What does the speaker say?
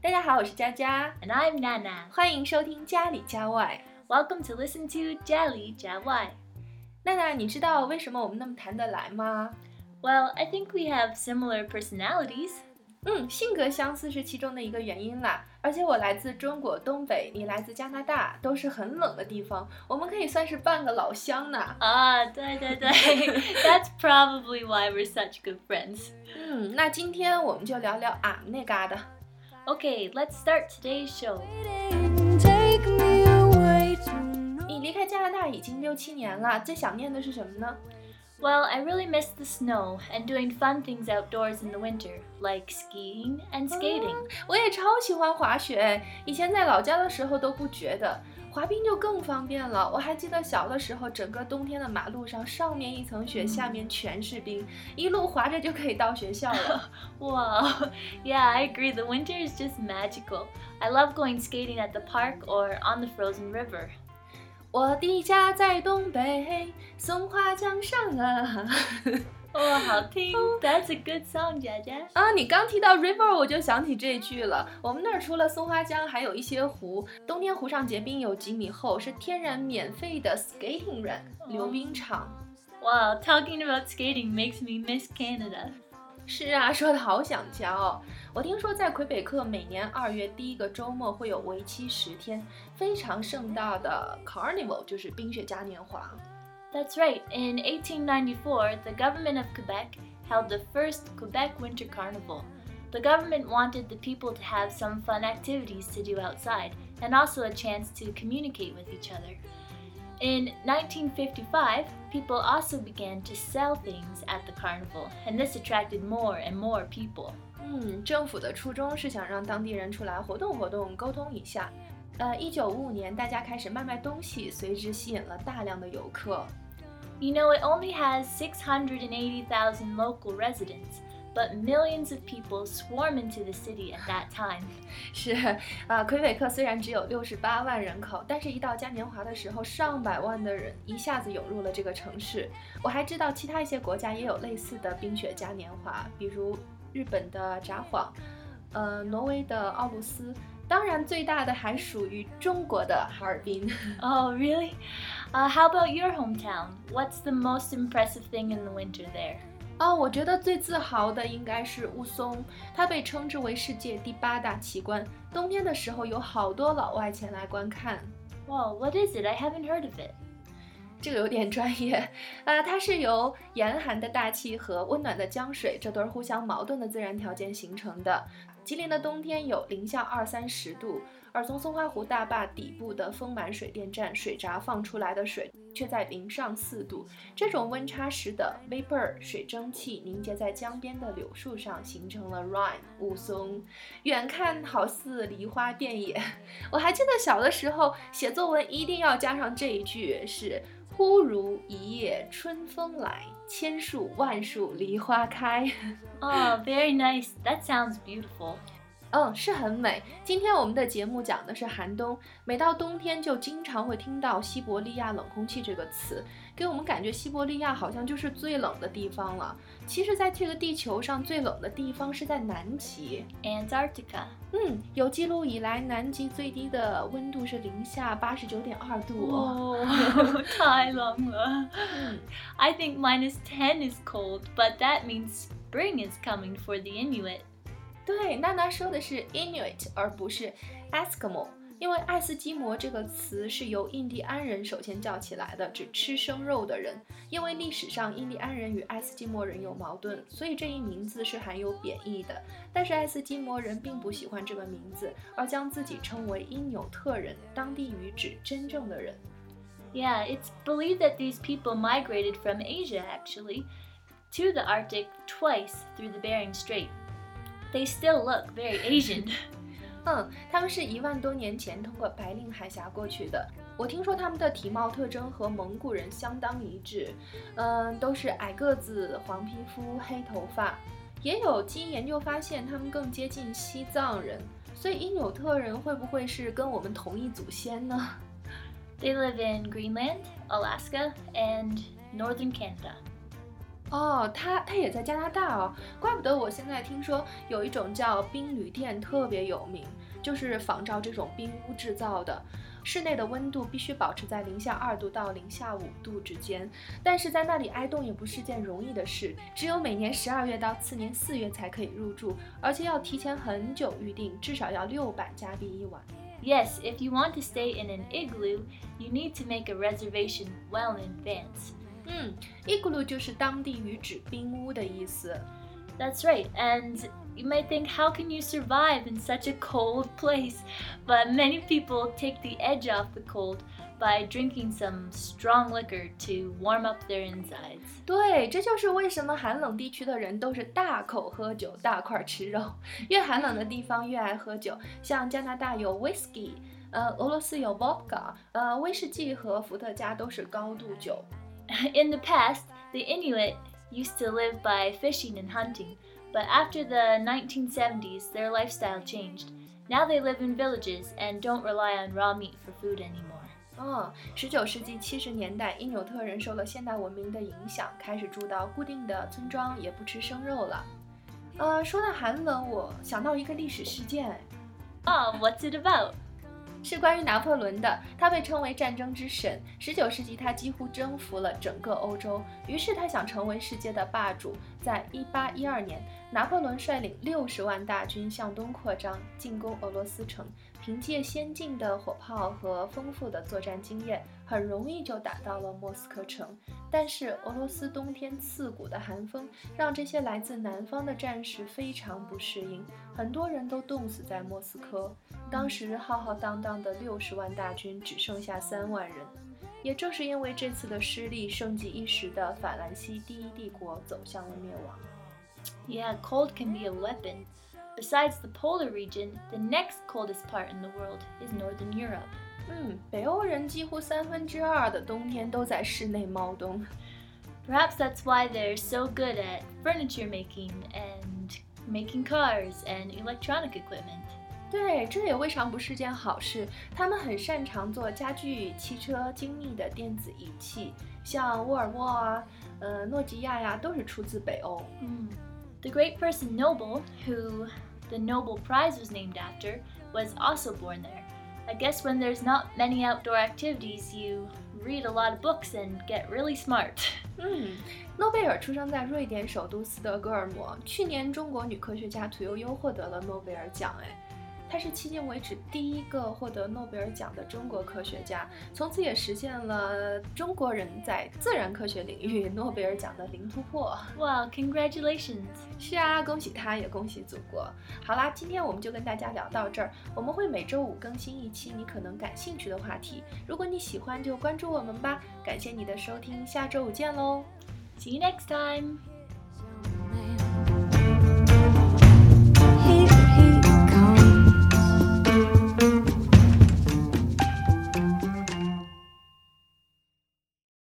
大家好，我是佳佳， And I'm Nana. 欢迎收听家里家外。 Welcome to listen to Jelly Jawai. 娜娜，你知道为什么我们那么谈得来吗？ Well, I think we have similar personalities. 嗯，性格相似是其中的一个原因啦。而且我来自中国东北，你来自加拿大，都是很冷的地方，我们可以算是半个老乡呢。Ah, 对对对. That's probably why we're such good friends. 嗯，那今天我们就聊聊俺们那嘎达。Okay, let's start today's show. Take me away to 你离开加拿大已经六七年了，最想念的是什么呢？Well, I really miss the snow and doing fun things outdoors in the winter, like skiing and skating. 我也超喜欢滑雪，以前在老家的时候都不觉得，滑冰就更方便了。我还记得小的时候，整个冬天的马路上，上面一层雪，下面全是冰，一路滑着就可以到学校了。 Wow. Yeah, I agree. The winter is just magical. I love going skating at the park or on the frozen river. 我的家在东北，松花江上啊。Oh, 好听. That's a good song, Jaja. 啊，你刚提到 river，我就想起这句了。我们那儿除了松花江，还有一些湖。冬天湖上结冰有几米厚，是天然免费的 skating rink 溜冰场。Wow, talking about skating makes me miss Canada. 是啊，说的好想家哦。我听说在魁北克每年二月第一个周末会有为期十天非常盛大的 Carnival，就是冰雪嘉年华。 That's right. In 1894, the government of Quebec held the first Quebec Winter Carnival. The government wanted the people to have some fun activities to do outside and also a chance to communicate with each other. In 1955, people also began to sell things at the carnival, and this attracted more and more people. 嗯，政府的初衷是想让当地人出来活动活动，沟通一下。呃，一九五五年，大家开始卖卖东西，随之吸引了大量的游客。 You know, it only has 680,000 local residents, but millions of people swarm into the city at that time. 是啊，魁北克虽然只有六十八万人口，但是一到嘉年华的时候，上百万的人一下子涌入了这个城市。我还知道其他一些国家也有类似的冰雪嘉年华，比如日本的札幌，呃，挪威的奥卢斯，当然最大的还属于中国的哈尔滨。 Oh, really? Uh, how about your hometown? What's the most impressive thing in the winter there? 哦，我觉得最自豪的应该是雾凇，它被称之为世界第八大奇观。冬天的时候有好多老外前来观看。Whoa, what is it? I haven't heard of it. 这个有点专业，呃，它是由严寒的大气和温暖的江水这对儿互相矛盾的自然条件形成的。吉林的冬天有零下二三十度，而从松花湖大坝底部的丰满水电站水闸放出来的水却在零上四度。这种温差使得 vapor 水蒸气凝结在江边的柳树上，形成了 rime 雾凇，远看好似梨花遍野。我还记得小的时候写作文一定要加上这一句是。忽如一夜春风来，千树万树梨花开。Oh, very nice. That sounds beautiful. 嗯，是很美。今天我们的节目讲的是寒冬，每到冬天就经常会听到西伯利亚冷空气这个词，给我们感觉西伯利亚好像就是最冷的地方了。其实，在这个地球上最冷的地方是在南极。Antarctica. 嗯，有记录以来，南极最低的温度是零下八十九点二度哦。Oh, 太冷了.嗯 I think minus ten is cold, but that means spring is coming for the Inuit. 对，娜娜说的是 Inuit 而不是 Eskimo，因为爱斯基摩这个词是由印第安人首先叫起来的，指吃生肉的人。因为历史上印第安人与爱斯基摩人有矛盾，所以这一名字是含有贬义的。但是爱斯基摩人并不喜欢这个名字，而将自己称为因纽特人，当地语指真正的人。Yeah, it's believed that these people migrated from Asia actually to the Arctic twice through the Bering Strait. They still look very Asian. 嗯，他们是一万多年前通过白令海峡过去的。我听说他们的体貌特征和蒙古人相当一致，嗯，都是矮个子、黄皮肤、黑头发。也有基因研究发现，他们更接近西藏人。所以因纽特人会不会是跟我们同一祖先呢？They live in Greenland, Alaska, and northern Canada. 哦，他他也在加拿大哦，怪不得我现在听说有一种叫冰旅店特别有名，就是仿照这种冰屋制造的。室内的温度必须保持在零下二度到零下五度之间，但是在那里挨冻也不是件容易的事，只有每年十二月到次年四月才可以入住，而且要提前很久预定，至少要六百加币一晚。Yes, if you want to stay in an igloo, you need to make a reservation well in advance. 嗯，igloo 就是当地语指冰屋的意思。 That's right, and you might think, how can you survive in such a cold place? But many people take the edge off the cold by drinking some strong liquor to warm up their insides. 对，这就是为什么寒冷地区的人都是大口喝酒、大块吃肉。越寒冷的地方越爱喝酒，像加拿大有 whisky，呃，俄罗斯有 vodka，呃，威士忌和伏特加都是高度酒。 In the past, the Inuit used to live by fishing and hunting, but after the 1970s, their lifestyle changed. Now they live in villages and don't rely on raw meat for food anymore. 哦，十九世纪七十年代，因纽特人受了现代文明的影响，开始住到固定的村庄，也不吃生肉了。呃，说到寒冷，我想到一个历史事件， Oh, what's it about? 是关于拿破仑的。他被称为战争之神。十九世纪，他几乎征服了整个欧洲，于是他想成为世界的霸主。在一八一二年，拿破仑率领六十万大军向东扩张，进攻俄罗斯城。凭借先进的火炮和丰富的作战经验，很容易就打到了莫斯科城。但是俄罗斯冬天刺骨的寒风让这些来自南方的战士非常不适应，很多人都冻死在莫斯科。当时浩浩荡荡的六十万大军只剩下三万人。也正是因为这次的失利，盛极一时的法兰西第一帝国走向了灭亡。Yeah, cold can be a weapon. Besides the polar region, the next coldest part in the world is Northern Europe. 嗯，北欧人几乎三分之二的冬天都在室内猫冬。 Perhaps that's why they're so good at furniture making and making cars and electronic equipment. 对，这也未尝不是件好事。他们很擅长做家具、汽车、精密的电子仪器，像沃尔沃啊、呃诺基亚呀，都是出自北欧。 The great person Nobel, who the Nobel Prize was named after, was also born there. I guess when there's not many outdoor activities, you read a lot of books and get really smart. 嗯，诺贝尔出生在瑞典首都斯德哥尔摩。去年，中国女科学家屠呦呦获得了诺贝尔奖，哎， 她是迄今为止第一个获得诺贝尔奖的中国科学家，从此也实现了中国人在自然科学领域诺贝尔奖的零突破。Wow, congratulations! 是啊，恭喜他，也恭喜祖国。好啦，今天我们就跟大家聊到这儿。我们会每周五更新一期你可能感兴趣的话题，如果你喜欢就关注我们吧。感谢你的收听，下周五见喽。See you next time!